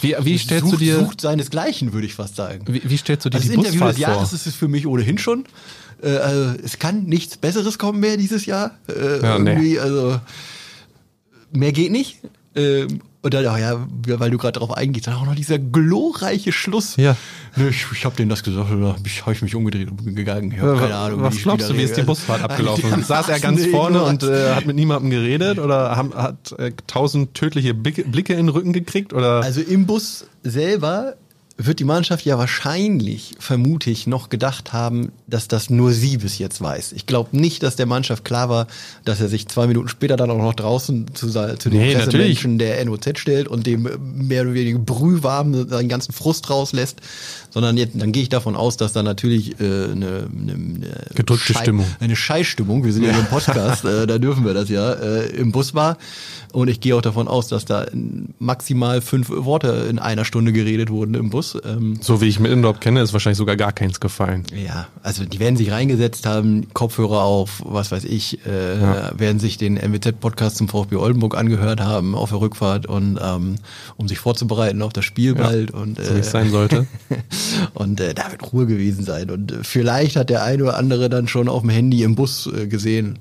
Wie, wie stellst sucht, du dir, Sucht seinesgleichen, würde ich fast sagen. wie, wie stellst du dir Also das die Interview Busfahrt des Jahres vor? ist es für mich ohnehin schon. Äh, also es kann nichts Besseres kommen mehr dieses Jahr. Äh, Ja, nee. irgendwie, also mehr geht nicht. Ähm, und dann, ach ja, weil du gerade darauf eingehst, dann auch noch dieser glorreiche Schluss. Ja. Ne, ich ich habe denen das gesagt, da habe ich, hab ich mich umgedreht und bin gegangen. Ich hab Ja, keine Ahnung. was die glaubst du, wie ist die. Busfahrt abgelaufen? Also, Saß er ganz vorne und äh, hat mit niemandem geredet oder haben, hat äh, tausend tödliche Blicke, Blicke in den Rücken gekriegt? Oder? Also im Bus selber wird die Mannschaft ja wahrscheinlich, vermute ich, noch gedacht haben, dass das nur sie bis jetzt weiß. Ich glaube nicht, dass der Mannschaft klar war, dass er sich zwei Minuten später dann auch noch draußen zu, zu den Nee, Pressemenschen der NOZ stellt und dem äh, mehr oder weniger brühwarm seinen ganzen Frust rauslässt, sondern jetzt, dann gehe ich davon aus, dass da natürlich äh, eine, eine, eine Gedrückte Stimmung. eine Scheißstimmung, wir sind ja, hier im Podcast, äh, da dürfen wir das ja, äh, im Bus war. Und ich gehe auch davon aus, dass da maximal fünf Worte in einer Stunde geredet wurden im Bus. Ähm, so wie ich Middendorf kenne, ist wahrscheinlich sogar gar keins gefallen. ja, also die werden sich reingesetzt haben, Kopfhörer auf, was weiß ich, äh, werden sich den MWZ-Podcast zum VfB Oldenburg angehört haben auf der Rückfahrt und ähm, um sich vorzubereiten auf das Spiel bald und So äh, sein sollte. und äh, da wird Ruhe gewesen sein. Und äh, vielleicht hat der eine oder andere dann schon auf dem Handy im Bus äh, gesehen,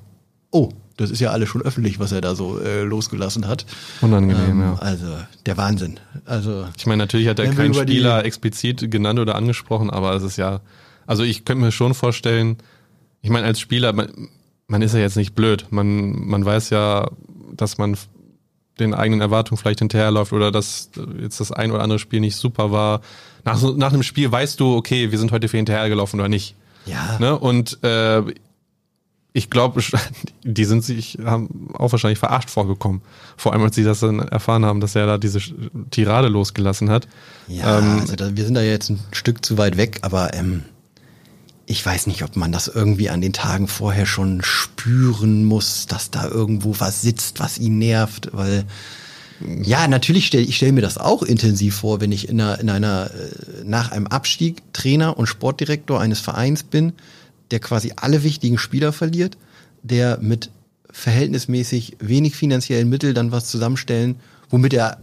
oh, das ist ja alles schon öffentlich, was er da so äh, losgelassen hat. Unangenehm, Ähm, ja. Also der Wahnsinn. Also Ich meine, natürlich hat er keinen die- Spieler explizit genannt oder angesprochen, aber es ist ja, also ich könnte mir schon vorstellen, ich meine, als Spieler, man, man ist ja jetzt nicht blöd. Man, man weiß ja, dass man den eigenen Erwartungen vielleicht hinterherläuft oder dass jetzt das ein oder andere Spiel nicht super war. Nach, nach einem Spiel weißt du, okay, wir sind heute für hinterhergelaufen oder nicht. ja, Ne? Und äh, ich glaube, die sind sich, haben auch wahrscheinlich verarscht vorgekommen. Vor allem, als sie das dann erfahren haben, dass er da diese Tirade losgelassen hat. ja Ähm, also da, wir sind da jetzt ein Stück zu weit weg, aber ähm, ich weiß nicht, ob man das irgendwie an den Tagen vorher schon spüren muss, dass da irgendwo was sitzt, was ihn nervt, weil ja, natürlich stelle ich stell mir das auch intensiv vor, wenn ich in einer, in einer äh, nach einem Abstieg Trainer und Sportdirektor eines Vereins bin, der quasi alle wichtigen Spieler verliert, der mit verhältnismäßig wenig finanziellen Mitteln dann was zusammenstellen, womit er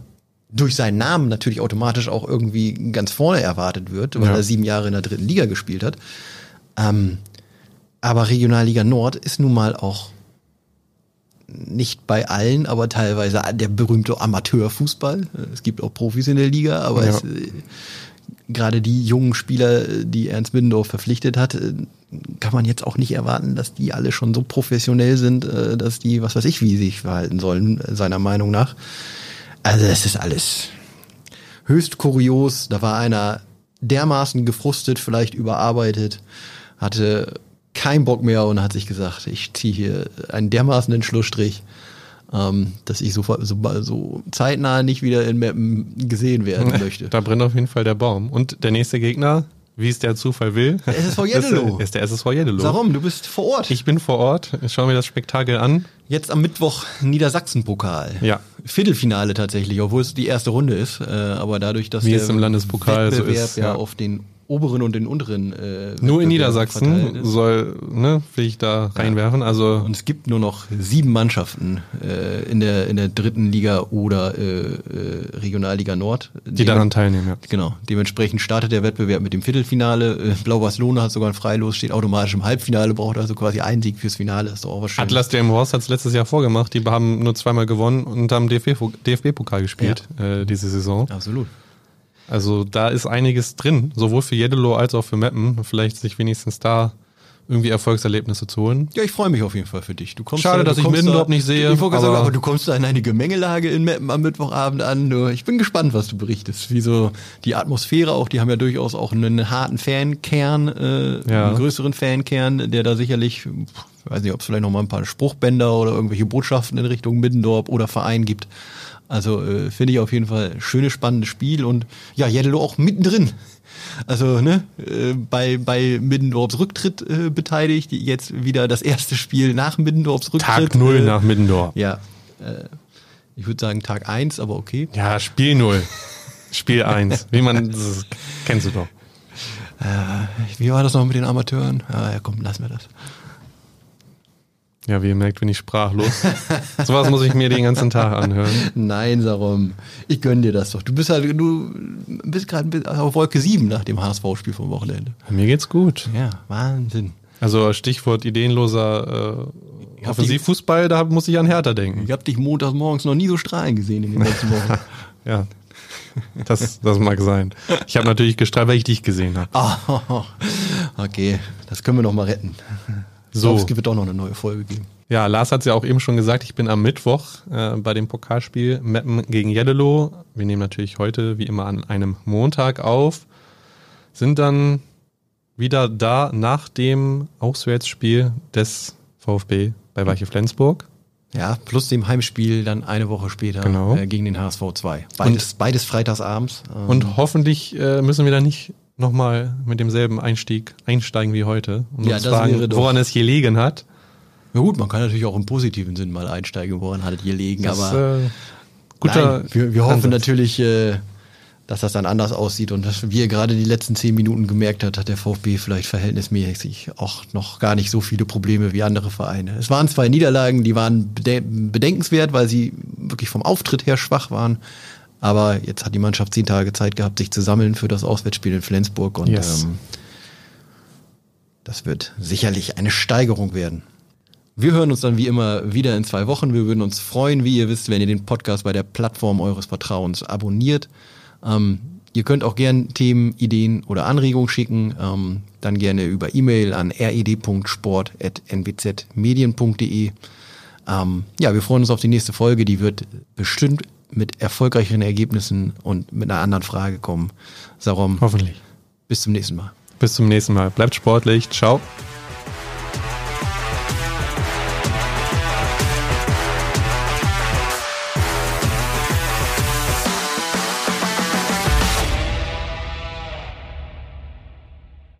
durch seinen Namen natürlich automatisch auch irgendwie ganz vorne erwartet wird, weil Ja. er sieben Jahre in der dritten Liga gespielt hat. Ähm, aber Regionalliga Nord ist nun mal auch nicht bei allen, aber teilweise der berühmte Amateurfußball. Es gibt auch Profis in der Liga, aber Ja. es, äh, gerade die jungen Spieler, die Ernst Middendorf verpflichtet hat, äh, kann man jetzt auch nicht erwarten, dass die alle schon so professionell sind, äh, dass die, was weiß ich, wie sich verhalten sollen, äh, seiner Meinung nach. Also es ist alles höchst kurios. Da war einer dermaßen gefrustet, vielleicht überarbeitet, hatte keinen Bock mehr und hat sich gesagt, ich ziehe hier einen dermaßen Schlussstrich, ähm, dass ich so, so, so zeitnah nicht wieder in Mappen gesehen werden möchte. Da brennt auf jeden Fall der Baum. Und der nächste Gegner, wie es der Zufall will, Der SSV Jeddelo. ist der SSV Jeddelo. Warum? Du bist vor Ort. Ich bin vor Ort, ich schaue mir das Spektakel an. Jetzt am Mittwoch Niedersachsen-Pokal. Ja. Viertelfinale tatsächlich, obwohl es die erste Runde ist. Äh, aber dadurch, dass Wie der es im Landespokal so Wettbewerb ist, ja, ja. auf den oberen und den unteren. Äh, Nur in Niedersachsen soll, ne, will ich da reinwerfen. Also Und es gibt nur noch sieben Mannschaften äh, in, der, in der dritten Liga oder äh, äh, Regionalliga Nord. die daran teilnehmen, ja. Genau. Dementsprechend startet der Wettbewerb mit dem Viertelfinale. Äh, Blau-Weiß-Lohne hat sogar ein Freilos, steht automatisch im Halbfinale, braucht also quasi einen Sieg fürs Finale. Ist doch auch was Schönes. Atlas Delmenhorst hat es letztes Jahr vorgemacht. Die haben nur zweimal gewonnen und haben DFB-Pokal gespielt äh, diese Saison. Absolut. Also da ist einiges drin, sowohl für Jeddelo als auch für Meppen. Vielleicht sich wenigstens da irgendwie Erfolgserlebnisse zu holen. Ja, ich freue mich auf jeden Fall für dich. Du kommst Schade, da, dass du ich kommst Middendorf da- nicht sehe, Ich aber- sagen, aber du kommst da in eine Gemengelage in Meppen am Mittwochabend an. Ich bin gespannt, was du berichtest. Wie so die Atmosphäre auch, die haben ja durchaus auch einen harten Fankern, äh, Ja. einen größeren Fankern, der da sicherlich, weiß nicht, ob es vielleicht noch mal ein paar Spruchbänder oder irgendwelche Botschaften in Richtung Middendorf oder Verein gibt. Also äh, finde ich auf jeden Fall schönes, spannendes Spiel und ja, Jeddelo auch mittendrin. Also ne, äh, bei, bei Middendorfs Rücktritt äh, beteiligt, jetzt wieder das erste Spiel nach Middendorfs Rücktritt. Tag null äh, nach Middendorf. Ja, äh, ich würde sagen Tag eins, aber okay. Ja, Spiel null. Spiel eins. Wie man, das kennst du doch. Wie war das noch mit den Amateuren? Ah, ja, komm, lassen wir das. Ja, wie ihr merkt, bin ich sprachlos. Sowas muss ich mir den ganzen Tag anhören. Nein, Sarum, ich gönn dir das doch. Du bist halt, du bist gerade auf Wolke 7 nach dem HSV-Spiel vom Wochenende. Mir geht's gut. Ja, Wahnsinn. Also Stichwort ideenloser äh, Offensivfußball, da muss ich an Hertha denken. Ich habe dich montags morgens noch nie so strahlen gesehen in den letzten Wochen. Ja, das, das mag sein. Ich habe natürlich gestrahlt, weil ich dich gesehen habe. Ah, okay, das können wir noch mal retten. So. So. Es wird doch noch eine neue Folge geben. Ja, Lars hat es ja auch eben schon gesagt, ich bin am Mittwoch äh, bei dem Pokalspiel Meppen gegen Jeddelo. Wir nehmen natürlich heute wie immer an einem Montag auf, sind dann wieder da nach dem Auswärtsspiel des VfB bei Weiche Flensburg. Ja, plus dem Heimspiel dann eine Woche später Genau. äh, gegen den HSV 2. Beides, beides freitagsabends. Ähm, Und hoffentlich äh, müssen wir da nicht nochmal mit demselben Einstieg einsteigen wie heute und Ja, uns das fragen, woran es gelegen hat. ja gut, man kann natürlich auch im positiven Sinn mal einsteigen, woran hat es hier liegen, Das, aber äh, guter nein, wir, wir hoffen natürlich, äh, dass das dann anders aussieht und dass, wie ihr gerade die letzten zehn Minuten gemerkt habt, hat der VfB vielleicht verhältnismäßig auch noch gar nicht so viele Probleme wie andere Vereine. Es waren zwei Niederlagen, die waren bede bedenkenswert, weil sie wirklich vom Auftritt her schwach waren. Aber jetzt hat die Mannschaft zehn Tage Zeit gehabt, sich zu sammeln für das Auswärtsspiel in Flensburg und Yes. ähm, das wird sicherlich eine Steigerung werden. Wir hören uns dann wie immer wieder in zwei Wochen. Wir würden uns freuen, wie ihr wisst, wenn ihr den Podcast bei der Plattform eures Vertrauens abonniert. Ähm, ihr könnt auch gern Themen, Ideen oder Anregungen schicken. Ähm, dann gerne über E-Mail an red.sport.nbzmedien.de. Ähm, ja, wir freuen uns auf die nächste Folge. Die wird bestimmt mit erfolgreicheren Ergebnissen und mit einer anderen Frage kommen. Sarum, Hoffentlich. bis zum nächsten Mal. Bis zum nächsten Mal. Bleibt sportlich. Ciao.